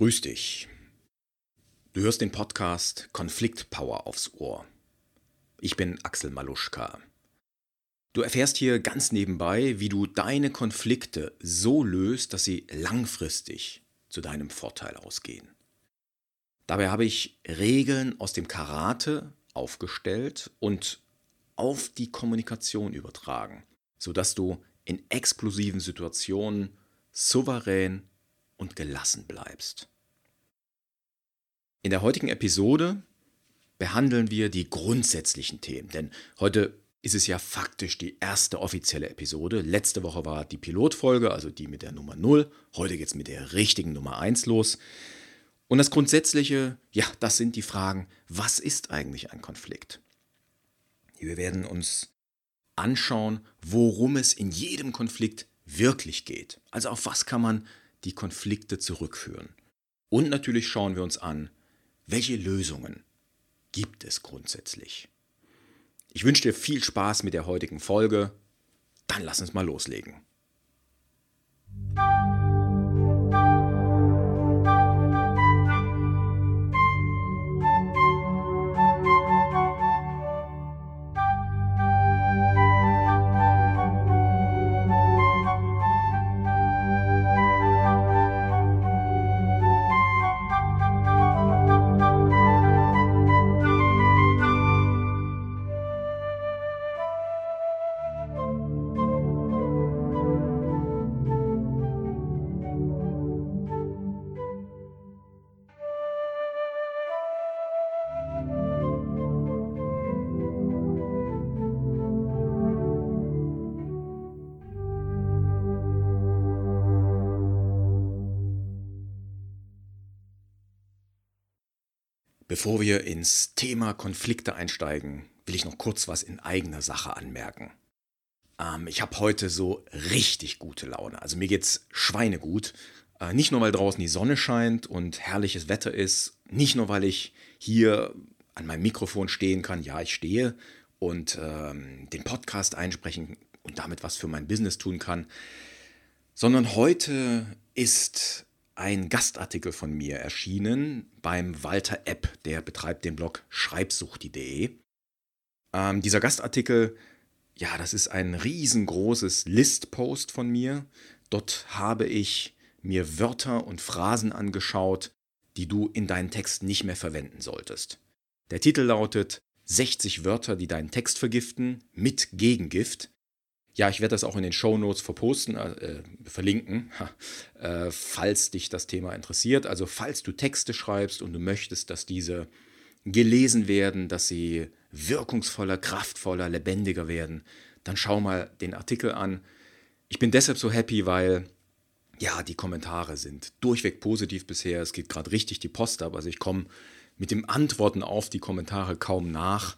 Grüß dich. Du hörst den Podcast Konflikt Power aufs Ohr. Ich bin Axel Maluschka. Du erfährst hier ganz nebenbei, wie du deine Konflikte so löst, dass sie langfristig zu deinem Vorteil ausgehen. Dabei habe ich Regeln aus dem Karate aufgestellt und auf die Kommunikation übertragen, sodass du in explosiven Situationen souverän und gelassen bleibst. In der heutigen Episode behandeln wir die grundsätzlichen Themen, denn heute ist es ja faktisch die erste offizielle Episode. Letzte Woche war die Pilotfolge, also die mit der Nummer 0. Heute geht es mit der richtigen Nummer 1 los. Und das Grundsätzliche, ja, das sind die Fragen, was ist eigentlich ein Konflikt? Wir werden uns anschauen, worum es in jedem Konflikt wirklich geht. Also auf was kann man die Konflikte zurückführen. Und natürlich schauen wir uns an, welche Lösungen gibt es grundsätzlich. Ich wünsche dir viel Spaß mit der heutigen Folge. Dann lass uns mal loslegen. Bevor wir ins Thema Konflikte einsteigen, will ich noch kurz was in eigener Sache anmerken. Ähm, ich habe heute so richtig gute Laune. Also mir geht's schweinegut. Äh, nicht nur, weil draußen die Sonne scheint und herrliches Wetter ist, nicht nur, weil ich hier an meinem Mikrofon stehen kann, ja, ich stehe und ähm, den Podcast einsprechen und damit was für mein Business tun kann, sondern heute ist ein Gastartikel von mir erschienen beim Walter Epp, der betreibt den Blog schreibsuchti.de. Ähm, dieser Gastartikel, ja, das ist ein riesengroßes Listpost von mir. Dort habe ich mir Wörter und Phrasen angeschaut, die du in deinen Text nicht mehr verwenden solltest. Der Titel lautet 60 Wörter, die deinen Text vergiften, mit Gegengift. Ja, ich werde das auch in den Show Notes verposten, äh, verlinken, äh, falls dich das Thema interessiert. Also falls du Texte schreibst und du möchtest, dass diese gelesen werden, dass sie wirkungsvoller, kraftvoller, lebendiger werden, dann schau mal den Artikel an. Ich bin deshalb so happy, weil ja, die Kommentare sind durchweg positiv bisher. Es geht gerade richtig die Post ab. Also ich komme mit dem Antworten auf die Kommentare kaum nach.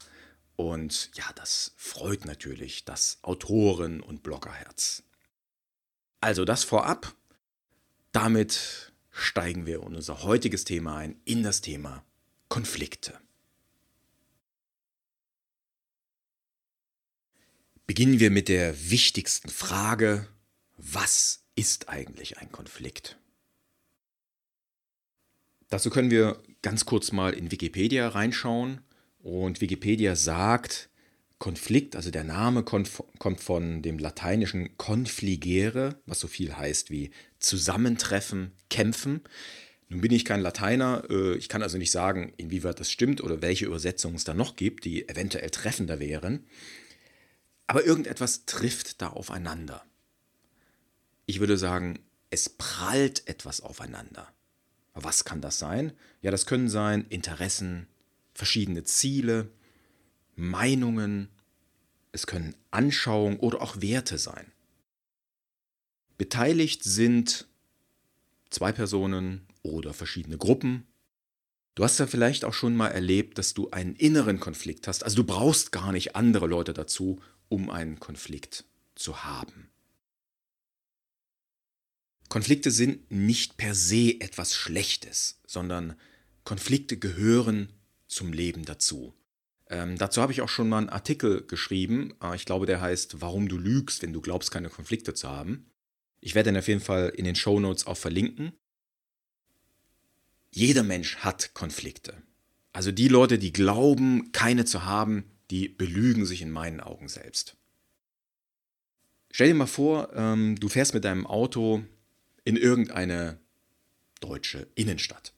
Und ja, das freut natürlich das Autoren- und Bloggerherz. Also das vorab. Damit steigen wir in unser heutiges Thema ein, in das Thema Konflikte. Beginnen wir mit der wichtigsten Frage, was ist eigentlich ein Konflikt? Dazu können wir ganz kurz mal in Wikipedia reinschauen. Und Wikipedia sagt, Konflikt, also der Name kommt von dem lateinischen confligere, was so viel heißt wie zusammentreffen, kämpfen. Nun bin ich kein Lateiner, äh, ich kann also nicht sagen, inwieweit das stimmt oder welche Übersetzungen es da noch gibt, die eventuell treffender wären. Aber irgendetwas trifft da aufeinander. Ich würde sagen, es prallt etwas aufeinander. Was kann das sein? Ja, das können sein Interessen, verschiedene Ziele, Meinungen, es können Anschauungen oder auch Werte sein. Beteiligt sind zwei Personen oder verschiedene Gruppen. Du hast ja vielleicht auch schon mal erlebt, dass du einen inneren Konflikt hast. Also du brauchst gar nicht andere Leute dazu, um einen Konflikt zu haben. Konflikte sind nicht per se etwas Schlechtes, sondern Konflikte gehören zum Leben dazu. Ähm, dazu habe ich auch schon mal einen Artikel geschrieben. Äh, ich glaube, der heißt Warum du lügst, wenn du glaubst, keine Konflikte zu haben. Ich werde ihn auf jeden Fall in den Show Notes auch verlinken. Jeder Mensch hat Konflikte. Also die Leute, die glauben, keine zu haben, die belügen sich in meinen Augen selbst. Stell dir mal vor, ähm, du fährst mit deinem Auto in irgendeine deutsche Innenstadt.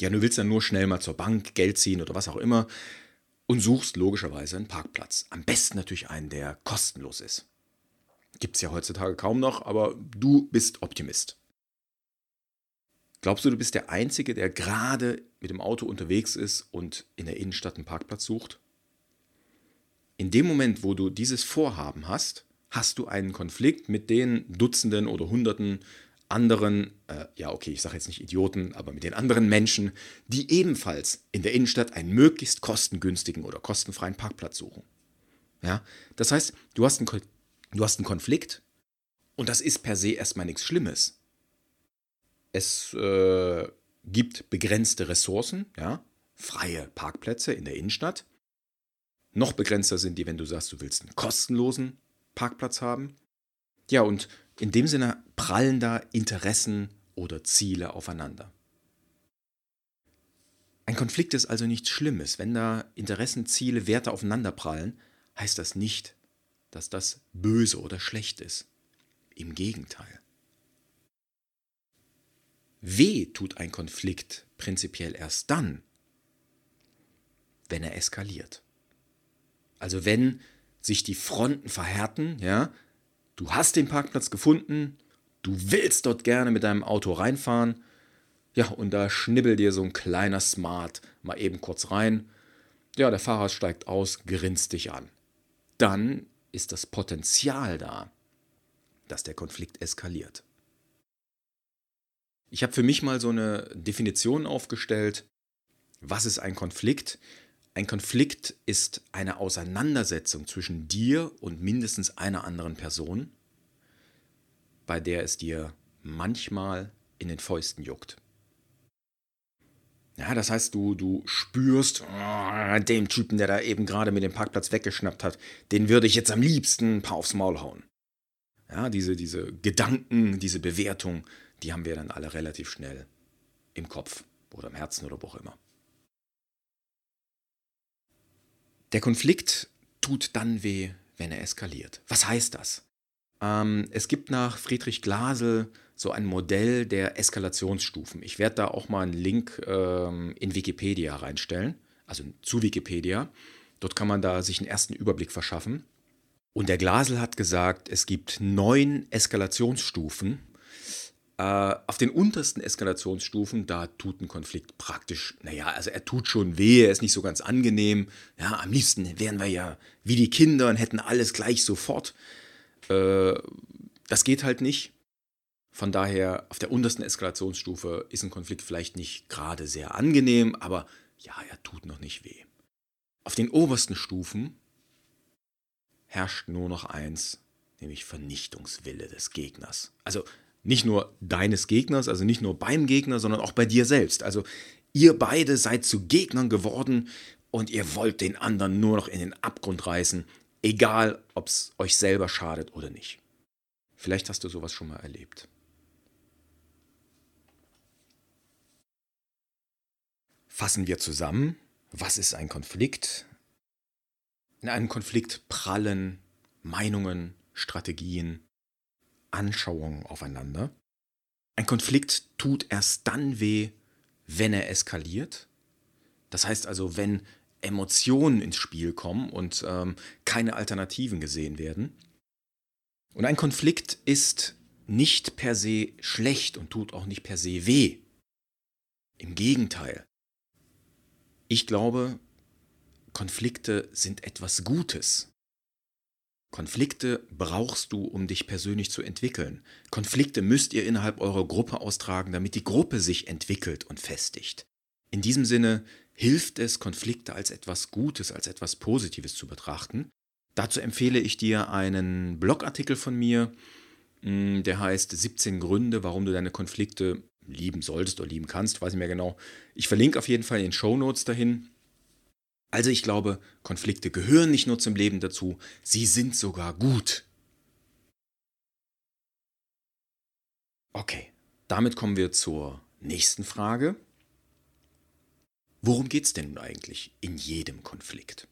Ja, du willst dann nur schnell mal zur Bank Geld ziehen oder was auch immer und suchst logischerweise einen Parkplatz. Am besten natürlich einen, der kostenlos ist. Gibt es ja heutzutage kaum noch, aber du bist Optimist. Glaubst du, du bist der Einzige, der gerade mit dem Auto unterwegs ist und in der Innenstadt einen Parkplatz sucht? In dem Moment, wo du dieses Vorhaben hast, hast du einen Konflikt mit den Dutzenden oder Hunderten anderen, äh, ja okay, ich sage jetzt nicht Idioten, aber mit den anderen Menschen, die ebenfalls in der Innenstadt einen möglichst kostengünstigen oder kostenfreien Parkplatz suchen. Ja, das heißt, du hast, einen, du hast einen Konflikt und das ist per se erstmal nichts Schlimmes. Es äh, gibt begrenzte Ressourcen, ja, freie Parkplätze in der Innenstadt. Noch begrenzter sind die, wenn du sagst, du willst einen kostenlosen Parkplatz haben. Ja, und in dem Sinne prallen da Interessen oder Ziele aufeinander. Ein Konflikt ist also nichts Schlimmes. Wenn da Interessen, Ziele, Werte aufeinander prallen, heißt das nicht, dass das böse oder schlecht ist. Im Gegenteil. Weh tut ein Konflikt prinzipiell erst dann, wenn er eskaliert. Also wenn sich die Fronten verhärten, ja, du hast den Parkplatz gefunden, du willst dort gerne mit deinem Auto reinfahren, ja, und da schnibbelt dir so ein kleiner Smart mal eben kurz rein. Ja, der Fahrer steigt aus, grinst dich an. Dann ist das Potenzial da, dass der Konflikt eskaliert. Ich habe für mich mal so eine Definition aufgestellt. Was ist ein Konflikt? Ein Konflikt ist eine Auseinandersetzung zwischen dir und mindestens einer anderen Person, bei der es dir manchmal in den Fäusten juckt. Ja, das heißt, du, du spürst, oh, den Typen, der da eben gerade mit dem Parkplatz weggeschnappt hat, den würde ich jetzt am liebsten ein paar aufs Maul hauen. Ja, diese, diese Gedanken, diese Bewertung, die haben wir dann alle relativ schnell im Kopf oder im Herzen oder wo auch immer. Der Konflikt tut dann weh, wenn er eskaliert. Was heißt das? Ähm, es gibt nach Friedrich Glasel so ein Modell der Eskalationsstufen. Ich werde da auch mal einen Link ähm, in Wikipedia reinstellen, also zu Wikipedia. Dort kann man da sich einen ersten Überblick verschaffen. Und der Glasel hat gesagt, es gibt neun Eskalationsstufen auf den untersten Eskalationsstufen, da tut ein Konflikt praktisch, naja, also er tut schon weh, er ist nicht so ganz angenehm. Ja, am liebsten wären wir ja wie die Kinder und hätten alles gleich sofort. Äh, das geht halt nicht. Von daher, auf der untersten Eskalationsstufe ist ein Konflikt vielleicht nicht gerade sehr angenehm, aber ja, er tut noch nicht weh. Auf den obersten Stufen herrscht nur noch eins, nämlich Vernichtungswille des Gegners. Also nicht nur deines Gegners, also nicht nur beim Gegner, sondern auch bei dir selbst. Also ihr beide seid zu Gegnern geworden und ihr wollt den anderen nur noch in den Abgrund reißen, egal ob es euch selber schadet oder nicht. Vielleicht hast du sowas schon mal erlebt. Fassen wir zusammen, was ist ein Konflikt? In einem Konflikt prallen Meinungen, Strategien, Anschauungen aufeinander. Ein Konflikt tut erst dann weh, wenn er eskaliert. Das heißt also, wenn Emotionen ins Spiel kommen und ähm, keine Alternativen gesehen werden. Und ein Konflikt ist nicht per se schlecht und tut auch nicht per se weh. Im Gegenteil. Ich glaube, Konflikte sind etwas Gutes. Konflikte brauchst du, um dich persönlich zu entwickeln. Konflikte müsst ihr innerhalb eurer Gruppe austragen, damit die Gruppe sich entwickelt und festigt. In diesem Sinne hilft es, Konflikte als etwas Gutes, als etwas Positives zu betrachten. Dazu empfehle ich dir einen Blogartikel von mir, mm, der heißt 17 Gründe, warum du deine Konflikte lieben solltest oder lieben kannst, weiß ich mehr genau. Ich verlinke auf jeden Fall in den Show Notes dahin. Also ich glaube, Konflikte gehören nicht nur zum Leben dazu, sie sind sogar gut. Okay, damit kommen wir zur nächsten Frage. Worum geht es denn nun eigentlich in jedem Konflikt?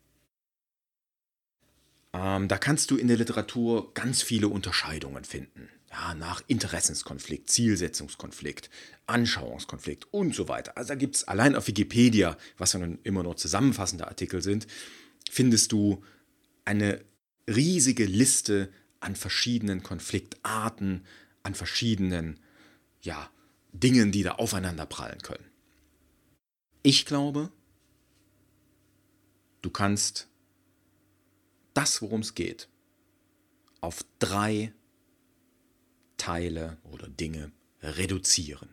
Ähm, da kannst du in der Literatur ganz viele Unterscheidungen finden. Ja, nach Interessenskonflikt, Zielsetzungskonflikt, Anschauungskonflikt und so weiter. Also da gibt es allein auf Wikipedia, was ja nun immer nur zusammenfassende Artikel sind, findest du eine riesige Liste an verschiedenen Konfliktarten, an verschiedenen ja, Dingen, die da aufeinander prallen können. Ich glaube, du kannst das, worum es geht, auf drei Teile oder Dinge reduzieren.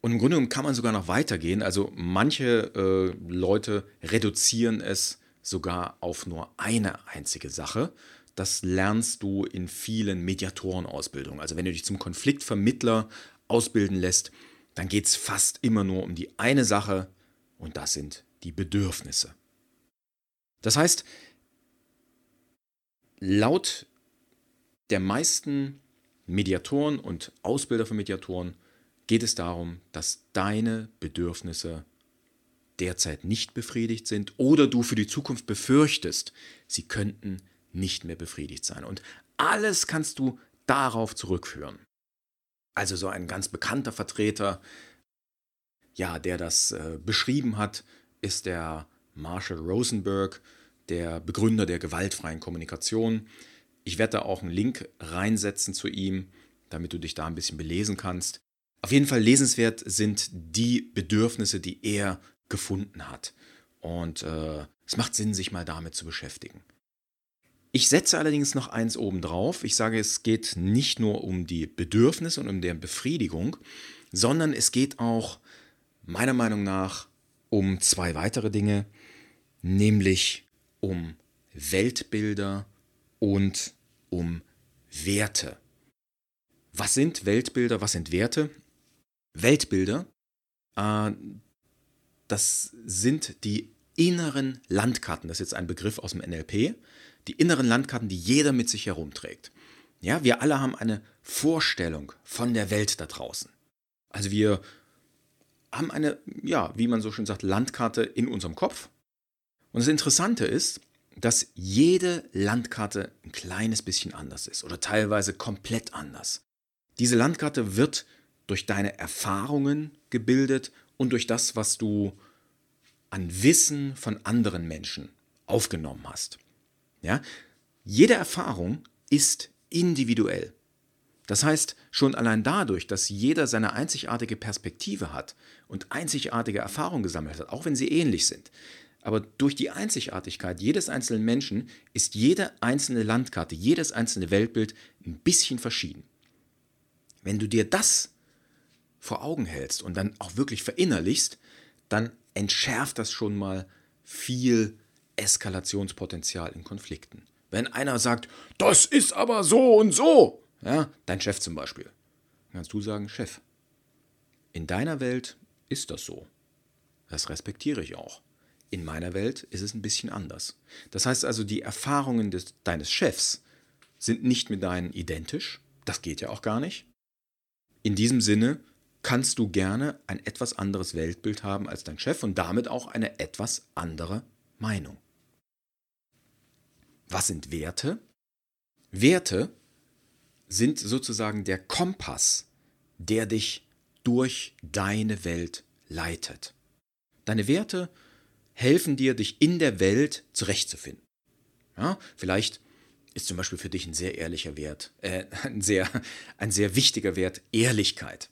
Und im Grunde genommen kann man sogar noch weitergehen. Also manche äh, Leute reduzieren es sogar auf nur eine einzige Sache. Das lernst du in vielen Mediatorenausbildungen. Also wenn du dich zum Konfliktvermittler ausbilden lässt, dann geht es fast immer nur um die eine Sache und das sind die Bedürfnisse. Das heißt, laut der meisten Mediatoren und Ausbilder von Mediatoren geht es darum, dass deine Bedürfnisse derzeit nicht befriedigt sind oder du für die Zukunft befürchtest, sie könnten nicht mehr befriedigt sein. Und alles kannst du darauf zurückführen. Also so ein ganz bekannter Vertreter, ja, der das äh, beschrieben hat, ist der Marshall Rosenberg, der Begründer der gewaltfreien Kommunikation. Ich werde da auch einen Link reinsetzen zu ihm, damit du dich da ein bisschen belesen kannst. Auf jeden Fall lesenswert sind die Bedürfnisse, die er gefunden hat. Und äh, es macht Sinn, sich mal damit zu beschäftigen. Ich setze allerdings noch eins oben drauf. Ich sage, es geht nicht nur um die Bedürfnisse und um deren Befriedigung, sondern es geht auch meiner Meinung nach um zwei weitere Dinge, nämlich um Weltbilder und um Werte. Was sind Weltbilder, was sind Werte? Weltbilder, äh, das sind die inneren Landkarten, das ist jetzt ein Begriff aus dem NLP, die inneren Landkarten, die jeder mit sich herumträgt. Ja, wir alle haben eine Vorstellung von der Welt da draußen. Also wir haben eine, ja, wie man so schön sagt, Landkarte in unserem Kopf. Und das Interessante ist, dass jede Landkarte ein kleines bisschen anders ist oder teilweise komplett anders. Diese Landkarte wird durch deine Erfahrungen gebildet und durch das, was du an Wissen von anderen Menschen aufgenommen hast. Ja? Jede Erfahrung ist individuell. Das heißt, schon allein dadurch, dass jeder seine einzigartige Perspektive hat und einzigartige Erfahrungen gesammelt hat, auch wenn sie ähnlich sind, aber durch die Einzigartigkeit jedes einzelnen Menschen ist jede einzelne Landkarte, jedes einzelne Weltbild ein bisschen verschieden. Wenn du dir das vor Augen hältst und dann auch wirklich verinnerlichst, dann entschärft das schon mal viel Eskalationspotenzial in Konflikten. Wenn einer sagt, das ist aber so und so, ja, dein Chef zum Beispiel, dann kannst du sagen, Chef, in deiner Welt ist das so. Das respektiere ich auch. In meiner Welt ist es ein bisschen anders. Das heißt also, die Erfahrungen des, deines Chefs sind nicht mit deinen identisch. Das geht ja auch gar nicht. In diesem Sinne kannst du gerne ein etwas anderes Weltbild haben als dein Chef und damit auch eine etwas andere Meinung. Was sind Werte? Werte sind sozusagen der Kompass, der dich durch deine Welt leitet. Deine Werte helfen dir, dich in der Welt zurechtzufinden. Ja, vielleicht ist zum Beispiel für dich ein sehr ehrlicher Wert, äh, ein, sehr, ein sehr wichtiger Wert Ehrlichkeit.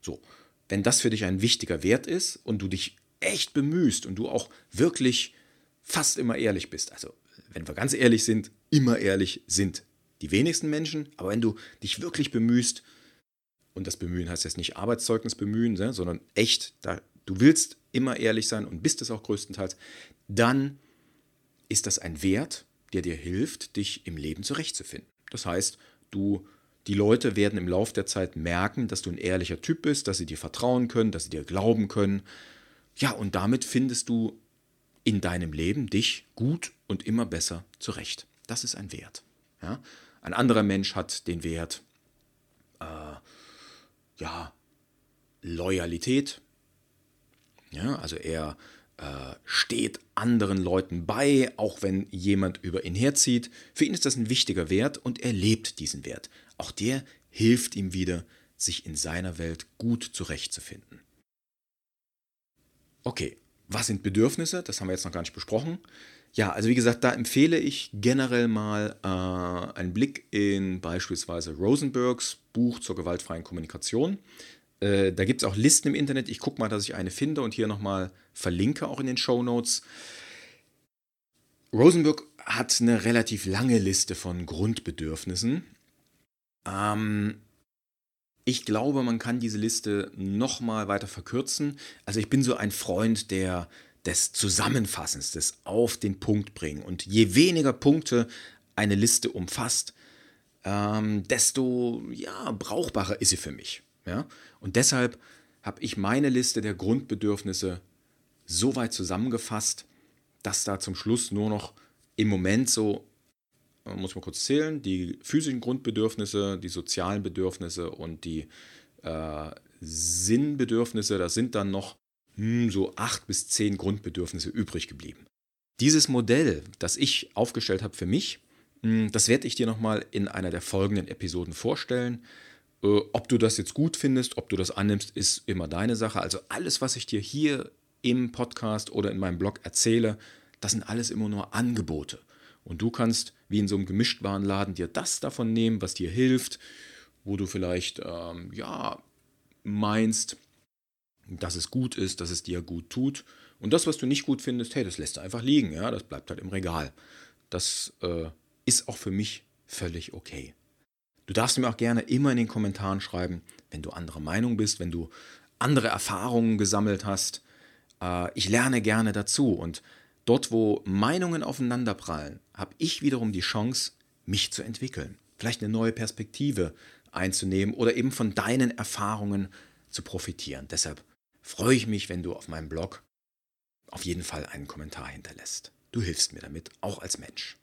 So, wenn das für dich ein wichtiger Wert ist und du dich echt bemühst und du auch wirklich fast immer ehrlich bist, also wenn wir ganz ehrlich sind, immer ehrlich sind die wenigsten Menschen, aber wenn du dich wirklich bemühst, und das Bemühen heißt jetzt nicht Arbeitszeugnis bemühen, ne, sondern echt, da, du willst immer ehrlich sein und bist es auch größtenteils, dann ist das ein Wert, der dir hilft, dich im Leben zurechtzufinden. Das heißt, du die Leute werden im Laufe der Zeit merken, dass du ein ehrlicher Typ bist, dass sie dir vertrauen können, dass sie dir glauben können. Ja, und damit findest du in deinem Leben dich gut und immer besser zurecht. Das ist ein Wert. Ja? Ein anderer Mensch hat den Wert, äh, ja, Loyalität. Ja, also er äh, steht anderen Leuten bei, auch wenn jemand über ihn herzieht. Für ihn ist das ein wichtiger Wert und er lebt diesen Wert. Auch der hilft ihm wieder, sich in seiner Welt gut zurechtzufinden. Okay, was sind Bedürfnisse? Das haben wir jetzt noch gar nicht besprochen. Ja, also wie gesagt, da empfehle ich generell mal äh, einen Blick in beispielsweise Rosenbergs Buch zur gewaltfreien Kommunikation. Äh, da gibt es auch Listen im Internet. Ich gucke mal, dass ich eine finde und hier nochmal verlinke, auch in den Show Notes. Rosenberg hat eine relativ lange Liste von Grundbedürfnissen. Ähm, ich glaube, man kann diese Liste nochmal weiter verkürzen. Also ich bin so ein Freund der, des Zusammenfassens, des Auf den Punkt bringen. Und je weniger Punkte eine Liste umfasst, ähm, desto ja, brauchbarer ist sie für mich. Ja? Und deshalb habe ich meine Liste der Grundbedürfnisse so weit zusammengefasst, dass da zum Schluss nur noch im Moment so muss man kurz zählen, die physischen Grundbedürfnisse, die sozialen Bedürfnisse und die äh, Sinnbedürfnisse, da sind dann noch hm, so acht bis zehn Grundbedürfnisse übrig geblieben. Dieses Modell, das ich aufgestellt habe für mich, hm, das werde ich dir nochmal in einer der folgenden Episoden vorstellen. Äh, ob du das jetzt gut findest, ob du das annimmst, ist immer deine Sache. Also alles, was ich dir hier im Podcast oder in meinem Blog erzähle, das sind alles immer nur Angebote. Und du kannst wie in so einem Gemischtwarenladen dir das davon nehmen, was dir hilft, wo du vielleicht ähm, ja meinst, dass es gut ist, dass es dir gut tut. Und das, was du nicht gut findest, hey, das lässt du einfach liegen, ja, das bleibt halt im Regal. Das äh, ist auch für mich völlig okay. Du darfst mir auch gerne immer in den Kommentaren schreiben, wenn du anderer Meinung bist, wenn du andere Erfahrungen gesammelt hast. Äh, ich lerne gerne dazu und Dort, wo Meinungen aufeinanderprallen, habe ich wiederum die Chance, mich zu entwickeln, vielleicht eine neue Perspektive einzunehmen oder eben von deinen Erfahrungen zu profitieren. Deshalb freue ich mich, wenn du auf meinem Blog auf jeden Fall einen Kommentar hinterlässt. Du hilfst mir damit, auch als Mensch.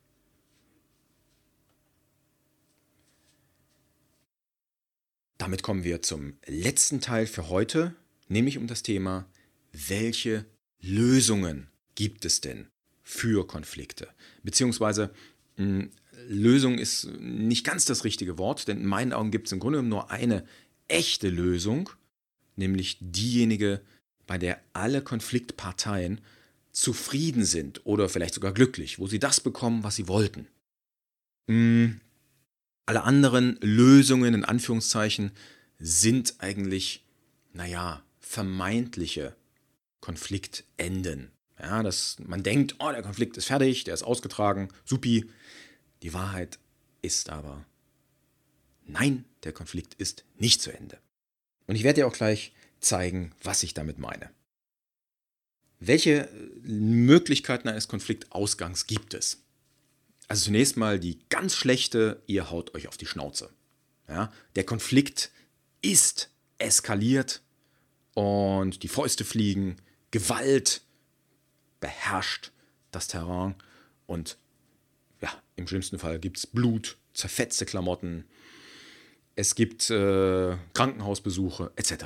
Damit kommen wir zum letzten Teil für heute, nämlich um das Thema, welche Lösungen gibt es denn für Konflikte? Beziehungsweise hm, Lösung ist nicht ganz das richtige Wort, denn in meinen Augen gibt es im Grunde genommen nur eine echte Lösung, nämlich diejenige, bei der alle Konfliktparteien zufrieden sind oder vielleicht sogar glücklich, wo sie das bekommen, was sie wollten. Hm, alle anderen Lösungen in Anführungszeichen sind eigentlich, naja, vermeintliche Konfliktenden. Ja, dass man denkt, oh, der Konflikt ist fertig, der ist ausgetragen, supi. Die Wahrheit ist aber, nein, der Konflikt ist nicht zu Ende. Und ich werde dir auch gleich zeigen, was ich damit meine. Welche Möglichkeiten eines Konfliktausgangs gibt es? Also zunächst mal die ganz schlechte, ihr haut euch auf die Schnauze. Ja, der Konflikt ist eskaliert und die Fäuste fliegen, Gewalt, beherrscht das Terrain und ja, im schlimmsten Fall gibt es Blut, zerfetzte Klamotten, es gibt äh, Krankenhausbesuche etc.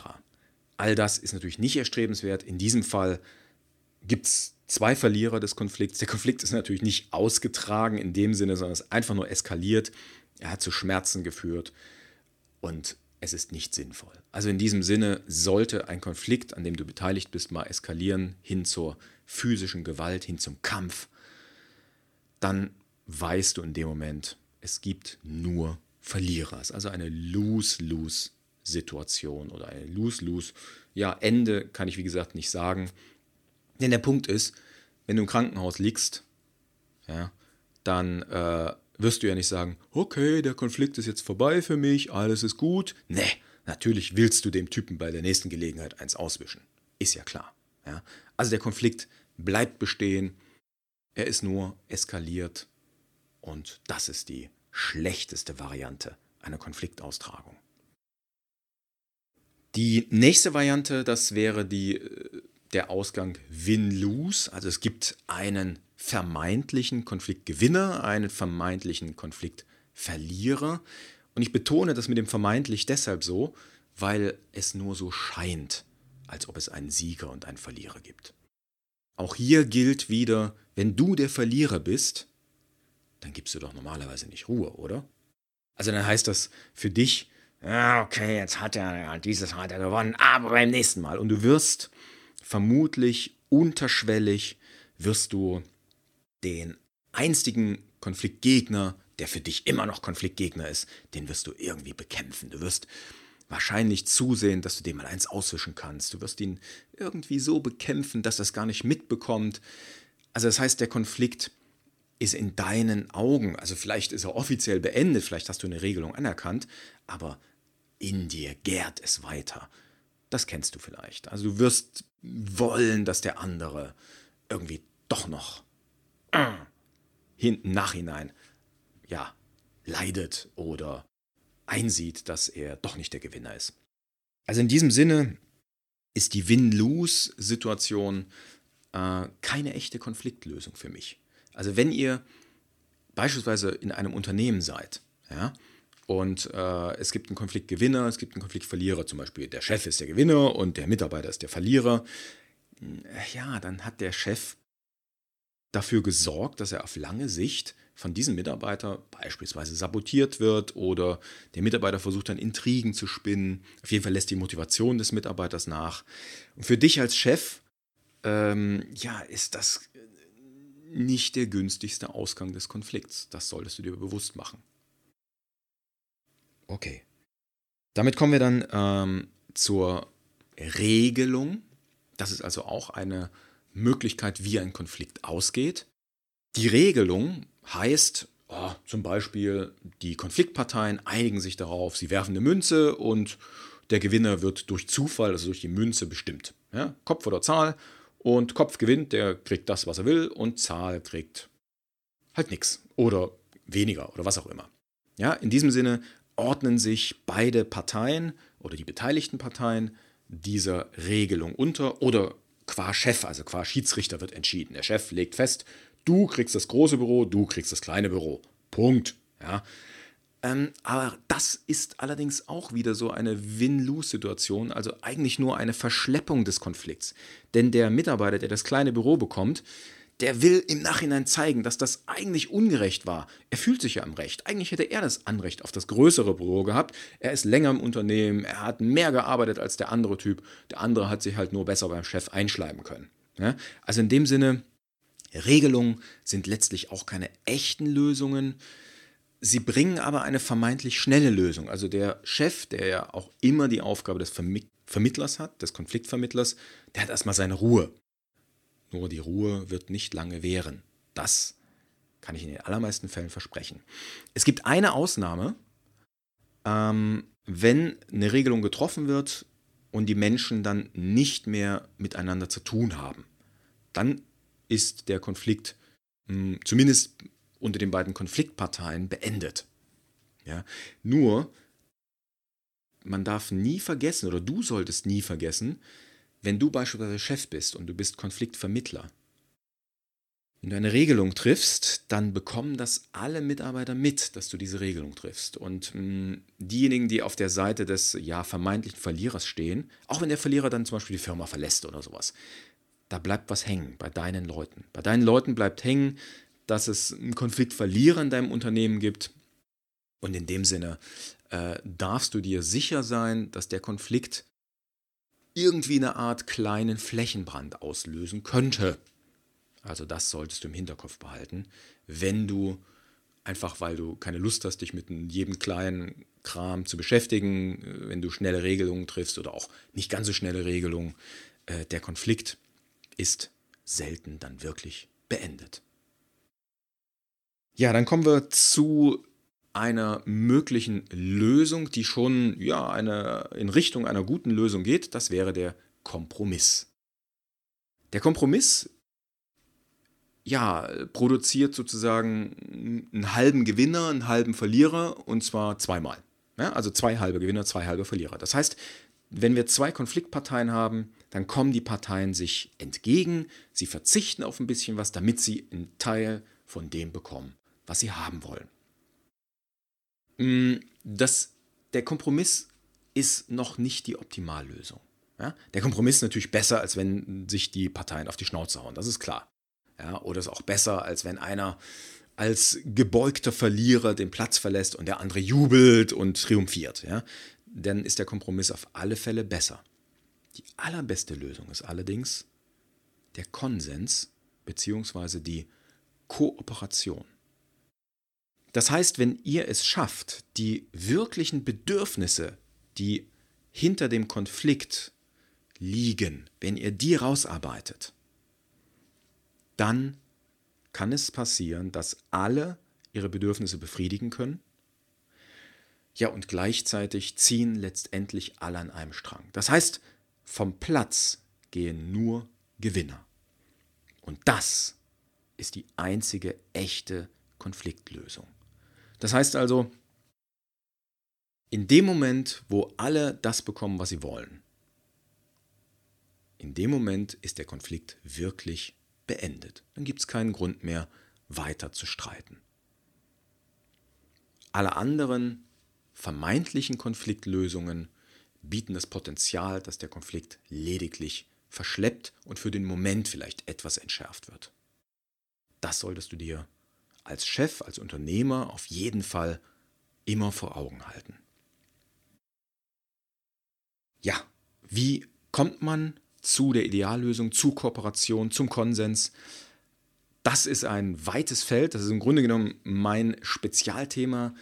All das ist natürlich nicht erstrebenswert. In diesem Fall gibt es zwei Verlierer des Konflikts. Der Konflikt ist natürlich nicht ausgetragen in dem Sinne, sondern es ist einfach nur eskaliert. Er hat zu Schmerzen geführt und es ist nicht sinnvoll. Also in diesem Sinne sollte ein Konflikt, an dem du beteiligt bist, mal eskalieren hin zur physischen Gewalt, hin zum Kampf, dann weißt du in dem Moment, es gibt nur Verlierer. Es ist also eine Lose-Lose-Situation oder eine Lose-Lose. Ja, Ende kann ich wie gesagt nicht sagen. Denn der Punkt ist, wenn du im Krankenhaus liegst, ja, dann äh, wirst du ja nicht sagen, okay, der Konflikt ist jetzt vorbei für mich, alles ist gut. Nee, natürlich willst du dem Typen bei der nächsten Gelegenheit eins auswischen. Ist ja klar. Ja? Also der Konflikt bleibt bestehen, er ist nur eskaliert und das ist die schlechteste Variante einer Konfliktaustragung. Die nächste Variante, das wäre die, äh, der Ausgang Win-Lose. Also es gibt einen vermeintlichen Konfliktgewinner, einen vermeintlichen Konfliktverlierer. Und ich betone das mit dem vermeintlich deshalb so, weil es nur so scheint, als ob es einen Sieger und einen Verlierer gibt. Auch hier gilt wieder, wenn du der Verlierer bist, dann gibst du doch normalerweise nicht Ruhe, oder? Also dann heißt das für dich, ja, okay, jetzt hat er, dieses hat er gewonnen, aber beim nächsten Mal. Und du wirst vermutlich unterschwellig, wirst du den einstigen Konfliktgegner, der für dich immer noch Konfliktgegner ist, den wirst du irgendwie bekämpfen. Du wirst wahrscheinlich zusehen, dass du dem mal eins auswischen kannst. Du wirst ihn irgendwie so bekämpfen, dass er es gar nicht mitbekommt. Also das heißt, der Konflikt ist in deinen Augen, also vielleicht ist er offiziell beendet, vielleicht hast du eine Regelung anerkannt, aber in dir gärt es weiter. Das kennst du vielleicht. Also du wirst wollen, dass der andere irgendwie doch noch hinten nachhinein ja leidet oder einsieht, dass er doch nicht der Gewinner ist. Also in diesem Sinne ist die Win-Lose-Situation äh, keine echte Konfliktlösung für mich. Also wenn ihr beispielsweise in einem Unternehmen seid, ja, und äh, es gibt einen Konfliktgewinner, es gibt einen Konfliktverlierer, zum Beispiel der Chef ist der Gewinner und der Mitarbeiter ist der Verlierer, ja, dann hat der Chef dafür gesorgt, dass er auf lange Sicht von diesem Mitarbeiter beispielsweise sabotiert wird oder der Mitarbeiter versucht dann Intrigen zu spinnen. Auf jeden Fall lässt die Motivation des Mitarbeiters nach. Und für dich als Chef, ähm, ja, ist das nicht der günstigste Ausgang des Konflikts. Das solltest du dir bewusst machen. Okay. Damit kommen wir dann ähm, zur Regelung. Das ist also auch eine Möglichkeit, wie ein Konflikt ausgeht. Die Regelung heißt oh, zum Beispiel, die Konfliktparteien einigen sich darauf, sie werfen eine Münze und der Gewinner wird durch Zufall, also durch die Münze bestimmt. Ja? Kopf oder Zahl und Kopf gewinnt, der kriegt das, was er will und Zahl kriegt halt nichts oder weniger oder was auch immer. Ja, in diesem Sinne ordnen sich beide Parteien oder die beteiligten Parteien dieser Regelung unter oder qua Chef, also qua Schiedsrichter wird entschieden. Der Chef legt fest, Du kriegst das große Büro, du kriegst das kleine Büro. Punkt. Ja. Ähm, aber das ist allerdings auch wieder so eine Win-Lose-Situation, also eigentlich nur eine Verschleppung des Konflikts. Denn der Mitarbeiter, der das kleine Büro bekommt, der will im Nachhinein zeigen, dass das eigentlich ungerecht war. Er fühlt sich ja im Recht. Eigentlich hätte er das Anrecht auf das größere Büro gehabt. Er ist länger im Unternehmen, er hat mehr gearbeitet als der andere Typ. Der andere hat sich halt nur besser beim Chef einschleimen können. Ja? Also in dem Sinne, Regelungen sind letztlich auch keine echten Lösungen. Sie bringen aber eine vermeintlich schnelle Lösung. Also der Chef, der ja auch immer die Aufgabe des Vermittlers hat, des Konfliktvermittlers, der hat erstmal seine Ruhe. Nur die Ruhe wird nicht lange währen. Das kann ich in den allermeisten Fällen versprechen. Es gibt eine Ausnahme, ähm, wenn eine Regelung getroffen wird und die Menschen dann nicht mehr miteinander zu tun haben. Dann ist der Konflikt mh, hm, zumindest unter den beiden Konfliktparteien beendet. Ja? Nur, man darf nie vergessen, oder du solltest nie vergessen, wenn du beispielsweise Chef bist und du bist Konfliktvermittler, wenn du eine Regelung triffst, dann bekommen das alle Mitarbeiter mit, dass du diese Regelung triffst. Und mh, hm, diejenigen, die auf der Seite des ja vermeintlichen Verlierers stehen, auch wenn der Verlierer dann zum Beispiel die Firma verlässt oder sowas, da bleibt was hängen bei deinen Leuten. Bei deinen Leuten bleibt hängen, dass es einen Konfliktverlierer in deinem Unternehmen gibt. Und in dem Sinne äh, darfst du dir sicher sein, dass der Konflikt irgendwie eine Art kleinen Flächenbrand auslösen könnte. Also das solltest du im Hinterkopf behalten, wenn du einfach, weil du keine Lust hast, dich mit jedem kleinen Kram zu beschäftigen, äh, wenn du schnelle Regelungen triffst oder auch nicht ganz so schnelle Regelungen, äh, der Konflikt ist selten dann wirklich beendet. Ja, dann kommen wir zu einer möglichen Lösung, die schon ja, eine, in Richtung einer guten Lösung geht. Das wäre der Kompromiss. Der Kompromiss ja, produziert sozusagen einen halben Gewinner, einen halben Verlierer und zwar zweimal. Ja, also zwei halbe Gewinner, zwei halbe Verlierer. Das heißt, wenn wir zwei Konfliktparteien haben, dann kommen die Parteien sich entgegen, sie verzichten auf ein bisschen was, damit sie einen Teil von dem bekommen, was sie haben wollen. Mm, das, der Kompromiss ist noch nicht die Optimallösung. Ja? Der Kompromiss ist natürlich besser, als wenn sich die Parteien auf die Schnauze hauen, das ist klar. Ja? Oder ist auch besser, als wenn einer als gebeugter Verlierer den Platz verlässt und der andere jubelt und triumphiert. Ja? Dann ist der Kompromiss auf alle Fälle besser. Die allerbeste Lösung ist allerdings der Konsens bzw. die Kooperation. Das heißt, wenn ihr es schafft, die wirklichen Bedürfnisse, die hinter dem Konflikt liegen, wenn ihr die rausarbeitet, dann kann es passieren, dass alle ihre Bedürfnisse befriedigen können. Ja, und gleichzeitig ziehen letztendlich alle an einem Strang. Das heißt, vom Platz gehen nur Gewinner. Und das ist die einzige echte Konfliktlösung. Das heißt also, in dem Moment, wo alle das bekommen, was sie wollen, in dem Moment ist der Konflikt wirklich beendet. Dann gibt es keinen Grund mehr, weiter zu streiten. Alle anderen vermeintlichen Konfliktlösungen bieten das Potenzial, dass der Konflikt lediglich verschleppt und für den Moment vielleicht etwas entschärft wird. Das solltest du dir als Chef, als Unternehmer auf jeden Fall immer vor Augen halten. Ja, wie kommt man zu der Ideallösung, zu Kooperation, zum Konsens? Das ist ein weites Feld, das ist im Grunde genommen mein Spezialthema.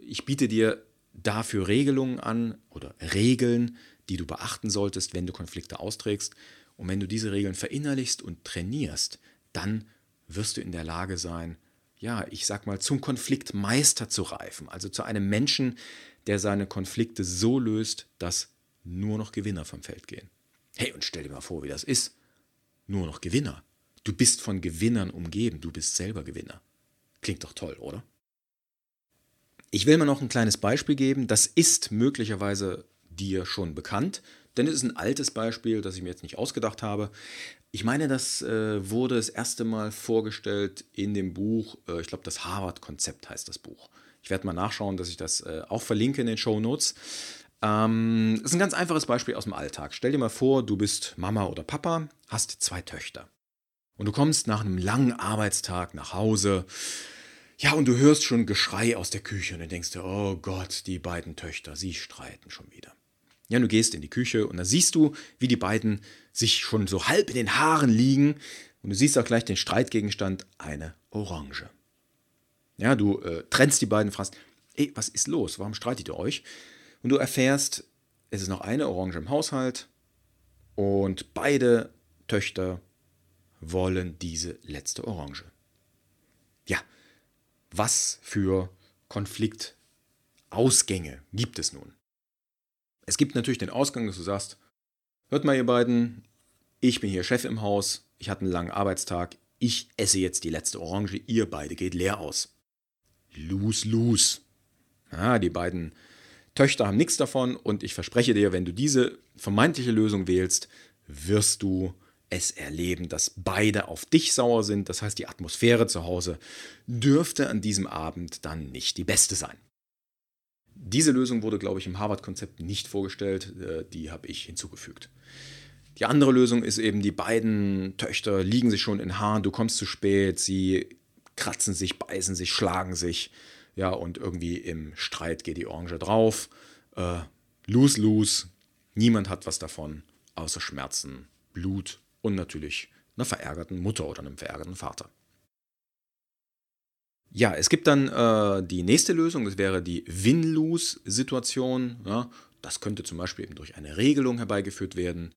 Ich biete dir dafür Regelungen an oder Regeln, die du beachten solltest, wenn du Konflikte austrägst. Und wenn du diese Regeln verinnerlichst und trainierst, dann wirst du in der Lage sein, ja, ich sag mal, zum Konfliktmeister zu reifen. Also zu einem Menschen, der seine Konflikte so löst, dass nur noch Gewinner vom Feld gehen. Hey, und stell dir mal vor, wie das ist. Nur noch Gewinner. Du bist von Gewinnern umgeben, du bist selber Gewinner. Klingt doch toll, oder? Ich will mal noch ein kleines Beispiel geben. Das ist möglicherweise dir schon bekannt, denn es ist ein altes Beispiel, das ich mir jetzt nicht ausgedacht habe. Ich meine, das äh, wurde das erste Mal vorgestellt in dem Buch, äh, ich glaube, das Harvard-Konzept heißt das Buch. Ich werde mal nachschauen, dass ich das äh, auch verlinke in den Show Notes. Ähm, das ist ein ganz einfaches Beispiel aus dem Alltag. Stell dir mal vor, du bist Mama oder Papa, hast zwei Töchter. Und du kommst nach einem langen Arbeitstag nach Hause. Ja, und du hörst schon Geschrei aus der Küche und dann denkst du, oh Gott, die beiden Töchter, sie streiten schon wieder. Ja, du gehst in die Küche und da siehst du, wie die beiden sich schon so halb in den Haaren liegen und du siehst auch gleich den Streitgegenstand, eine Orange. Ja, du äh, trennst die beiden, fragst, ey, was ist los? Warum streitet ihr euch? Und du erfährst, es ist noch eine Orange im Haushalt und beide Töchter wollen diese letzte Orange. Ja, was für Konfliktausgänge gibt es nun? Es gibt natürlich den Ausgang, dass du sagst, hört mal ihr beiden, ich bin hier Chef im Haus, ich hatte einen langen Arbeitstag, ich esse jetzt die letzte Orange, ihr beide geht leer aus. Lose, lose. Ja, die beiden Töchter haben nichts davon und ich verspreche dir, wenn du diese vermeintliche Lösung wählst, wirst du es erleben, dass beide auf dich sauer sind. Das heißt, die Atmosphäre zu Hause dürfte an diesem Abend dann nicht die beste sein. Diese Lösung wurde, glaube ich, im Harvard-Konzept nicht vorgestellt. Äh, die habe ich hinzugefügt. Die andere Lösung ist eben, die beiden Töchter liegen sich schon in Haaren, du kommst zu spät, sie kratzen sich, beißen sich, schlagen sich. Ja, und irgendwie im Streit geht die Orange drauf. Äh, lose, lose. Niemand hat was davon, außer Schmerzen, Blut und natürlich einer verärgerten Mutter oder einem verärgerten Vater. Ja, es gibt dann äh, die nächste Lösung, das wäre die Win-Lose-Situation. Ja, das könnte zum Beispiel eben durch eine Regelung herbeigeführt werden.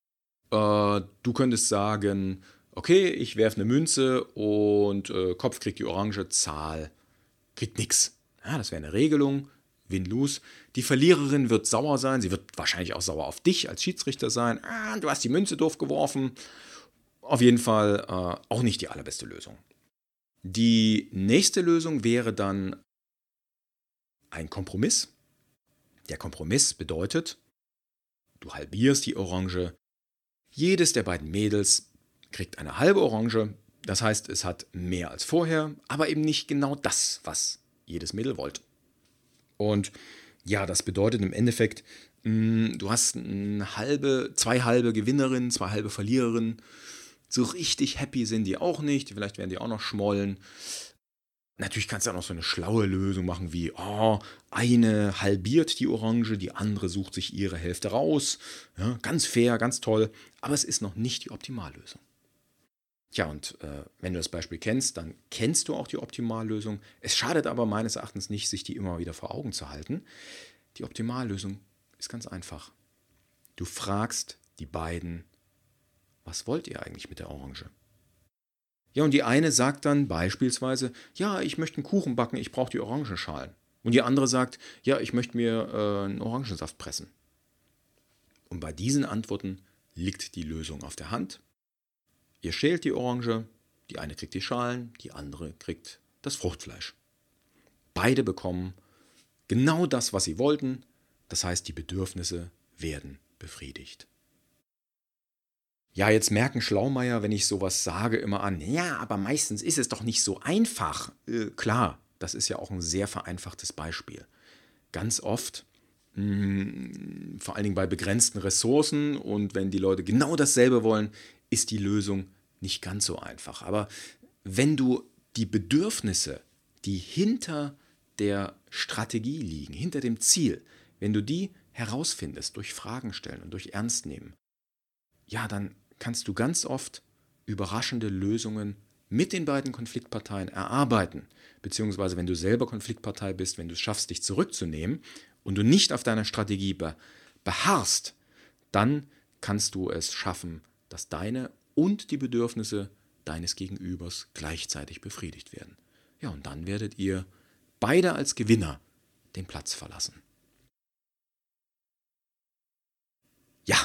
Äh, du könntest sagen, okay, ich werfe eine Münze und äh, Kopf kriegt die Orange, Zahl kriegt nichts. Ja, das wäre eine Regelung, Win-Lose. Die Verliererin wird sauer sein, sie wird wahrscheinlich auch sauer auf dich als Schiedsrichter sein. Ah, du hast die Münze doof geworfen. Auf jeden Fall äh, auch nicht die allerbeste Lösung. Die nächste Lösung wäre dann ein Kompromiss. Der Kompromiss bedeutet, du halbierst die Orange. Jedes der beiden Mädels kriegt eine halbe Orange. Das heißt, es hat mehr als vorher, aber eben nicht genau das, was jedes Mädel wollte. Und ja, das bedeutet im Endeffekt, Mm, du hast halbe, zwei halbe Gewinnerinnen, zwei halbe Verliererinnen. So richtig happy sind die auch nicht. Vielleicht werden die auch noch schmollen. Natürlich kannst du auch noch so eine schlaue Lösung machen wie, oh, eine halbiert die Orange, die andere sucht sich ihre Hälfte raus. Ja, ganz fair, ganz toll. Aber es ist noch nicht die Optimallösung. Ja, und äh, wenn du das Beispiel kennst, dann kennst du auch die Optimallösung. Es schadet aber meines Erachtens nicht, sich die immer wieder vor Augen zu halten. Die Optimallösung ist ganz einfach. Du fragst die beiden, was wollt ihr eigentlich mit der Orange? Ja, und die eine sagt dann beispielsweise, ja, ich möchte einen Kuchen backen, ich brauche die Orangenschalen. Und die andere sagt, ja, ich möchte mir äh, einen Orangensaft pressen. Und bei diesen Antworten liegt die Lösung auf der Hand. Ihr schält die Orange, die eine kriegt die Schalen, die andere kriegt das Fruchtfleisch. Beide bekommen genau das, was sie wollten, das heißt, die Bedürfnisse werden befriedigt. Ja, jetzt merken Schlaumeier, wenn ich sowas sage, immer an, ja, aber meistens ist es doch nicht so einfach. Äh, klar, das ist ja auch ein sehr vereinfachtes Beispiel. Ganz oft, mh, hm, vor allen Dingen bei begrenzten Ressourcen und wenn die Leute genau dasselbe wollen, ist die Lösung nicht ganz so einfach. Aber wenn du die Bedürfnisse, die hinter der Strategie liegen, hinter dem Ziel, wenn du die herausfindest durch Fragen stellen und durch Ernst nehmen, ja, dann kannst du ganz oft überraschende Lösungen mit den beiden Konfliktparteien erarbeiten. Beziehungsweise wenn du selber Konfliktpartei bist, wenn du es schaffst, dich zurückzunehmen und du nicht auf deiner Strategie beharrst, dann kannst du es schaffen, dass deine und die Bedürfnisse deines Gegenübers gleichzeitig befriedigt werden. Ja, und dann werdet ihr beide als Gewinner den Platz verlassen. Ja,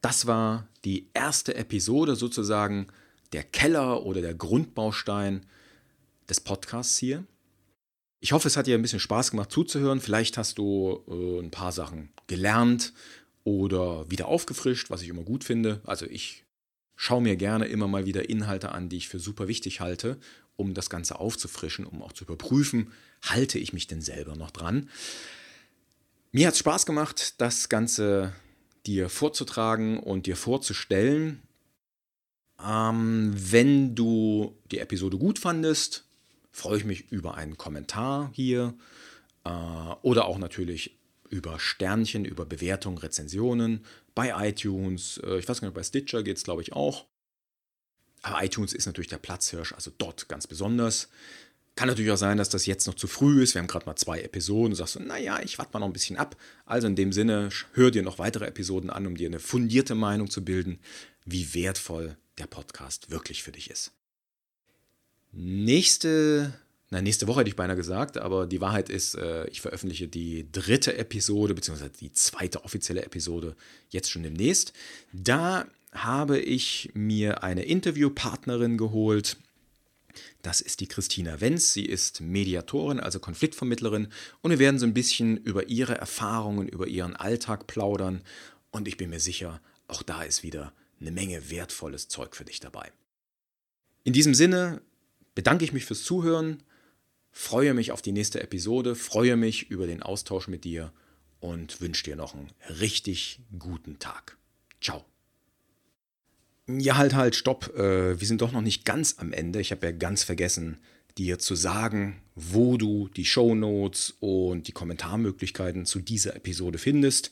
das war die erste Episode sozusagen, der Keller oder der Grundbaustein des Podcasts hier. Ich hoffe, es hat dir ein bisschen Spaß gemacht zuzuhören. Vielleicht hast du äh, ein paar Sachen gelernt oder wieder aufgefrischt, was ich immer gut finde. Also ich schaue mir gerne immer mal wieder Inhalte an, die ich für super wichtig halte, um das Ganze aufzufrischen, um auch zu überprüfen, halte ich mich denn selber noch dran. Mir hat es Spaß gemacht, das Ganze dir vorzutragen und dir vorzustellen. Ähm, wenn du die Episode gut fandest, freue ich mich über einen Kommentar hier äh, oder auch natürlich über Sternchen, über Bewertungen, Rezensionen bei iTunes. Äh, ich weiß gar nicht, bei Stitcher geht es, glaube ich, auch. Aber iTunes ist natürlich der Platzhirsch, also dort ganz besonders. Kann natürlich auch sein, dass das jetzt noch zu früh ist. Wir haben gerade mal zwei Episoden. Du sagst so, naja, ich warte mal noch ein bisschen ab. Also in dem Sinne, hör dir noch weitere Episoden an, um dir eine fundierte Meinung zu bilden, wie wertvoll der Podcast wirklich für dich ist. Nächste, na, nächste Woche hätte ich beinahe gesagt, aber die Wahrheit ist, äh, ich veröffentliche die dritte Episode, beziehungsweise die zweite offizielle Episode jetzt schon demnächst. Da habe ich mir eine Interviewpartnerin geholt, das ist die Christina Wenz. Sie ist Mediatorin, also Konfliktvermittlerin. Und wir werden so ein bisschen über ihre Erfahrungen, über ihren Alltag plaudern. Und ich bin mir sicher, auch da ist wieder eine Menge wertvolles Zeug für dich dabei. In diesem Sinne bedanke ich mich fürs Zuhören, freue mich auf die nächste Episode, freue mich über den Austausch mit dir und wünsche dir noch einen richtig guten Tag. Ciao. Ja, halt, halt, stopp. Äh, wir sind doch noch nicht ganz am Ende. Ich habe ja ganz vergessen, dir zu sagen, wo du die Show Notes und die Kommentarmöglichkeiten zu dieser Episode findest.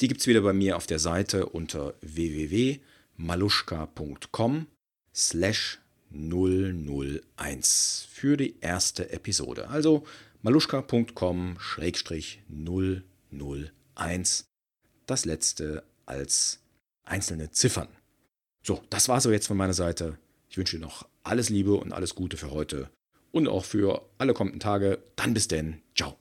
Die gibt es wieder bei mir auf der Seite unter www.maluschka.com slash 001 für die erste Episode. Also maluschka.com schrägstrich 001. Das letzte als einzelne Ziffern. So, das war so jetzt von meiner Seite. Ich wünsche dir noch alles Liebe und alles Gute für heute und auch für alle kommenden Tage. Dann bis denn. Ciao.